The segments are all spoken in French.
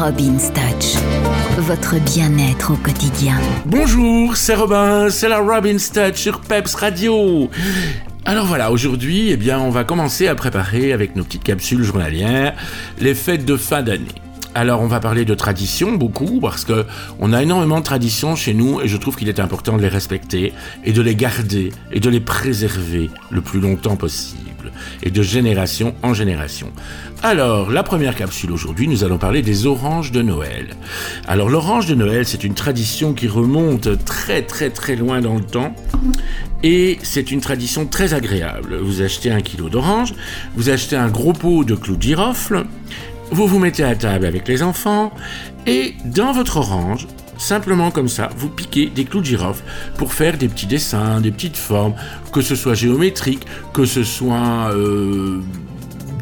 Robin's Touch, votre bien-être au quotidien. Bonjour, c'est Robin, c'est la Robin's Touch sur Peps Radio. Alors voilà, aujourd'hui, eh bien, on va commencer à préparer avec nos petites capsules journalières les fêtes de fin d'année. Alors on va parler de traditions beaucoup parce que on a énormément de traditions chez nous et je trouve qu'il est important de les respecter et de les garder et de les préserver le plus longtemps possible et de génération en génération. Alors, la première capsule aujourd'hui, nous allons parler des oranges de Noël. Alors, l'orange de Noël, c'est une tradition qui remonte très très très loin dans le temps. Et c'est une tradition très agréable. Vous achetez un kilo d'orange, vous achetez un gros pot de clous de girofle, vous vous mettez à table avec les enfants, et dans votre orange, simplement comme ça, vous piquez des clous de girofle pour faire des petits dessins, des petites formes, que ce soit géométrique, que ce soit euh,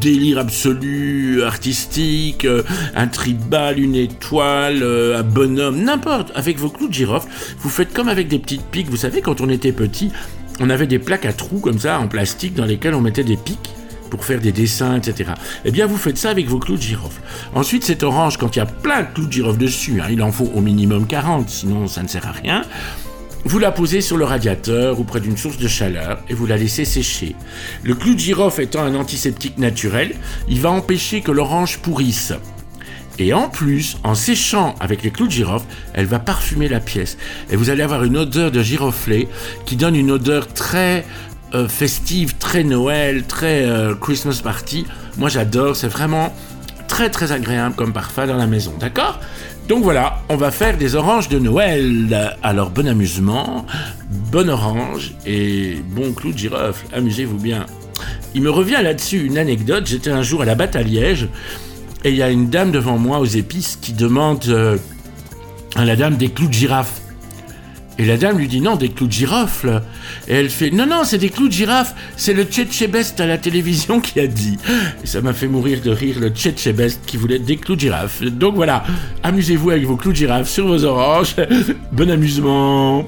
délire absolu, artistique, euh, un tribal, une étoile, euh, un bonhomme, n'importe. Avec vos clous de girofle, vous faites comme avec des petites piques. Vous savez, quand on était petit, on avait des plaques à trous comme ça en plastique dans lesquelles on mettait des pics pour faire des dessins, etc. Eh bien, vous faites ça avec vos clous de girofle. Ensuite, cette orange, quand il y a plein de clous de girofle dessus, hein, il en faut au minimum 40, sinon ça ne sert à rien, vous la posez sur le radiateur ou près d'une source de chaleur et vous la laissez sécher. Le clou de girofle étant un antiseptique naturel, il va empêcher que l'orange pourrisse. Et en plus, en séchant avec les clous de girofle, elle va parfumer la pièce. Et vous allez avoir une odeur de giroflé qui donne une odeur très euh, festive, très Noël, très euh, Christmas party. Moi j'adore, c'est vraiment très très agréable comme parfum dans la maison, d'accord? Donc voilà, on va faire des oranges de Noël. Alors bon amusement, bon orange et bon clou de girofle, amusez-vous bien. Il me revient là-dessus une anecdote, j'étais un jour à la batte à Liège et il y a une dame devant moi aux épices qui demande euh, à la dame des clous de girafe. Et la dame lui dit non, des clous de girofle. Et elle fait non, non, c'est des clous de girafe. C'est le Tchétchébest à la télévision qui a dit. Et ça m'a fait mourir de rire le Tchétchébest qui voulait des clous de girafe. Donc voilà, amusez-vous avec vos clous de girafe sur vos oranges. bon amusement.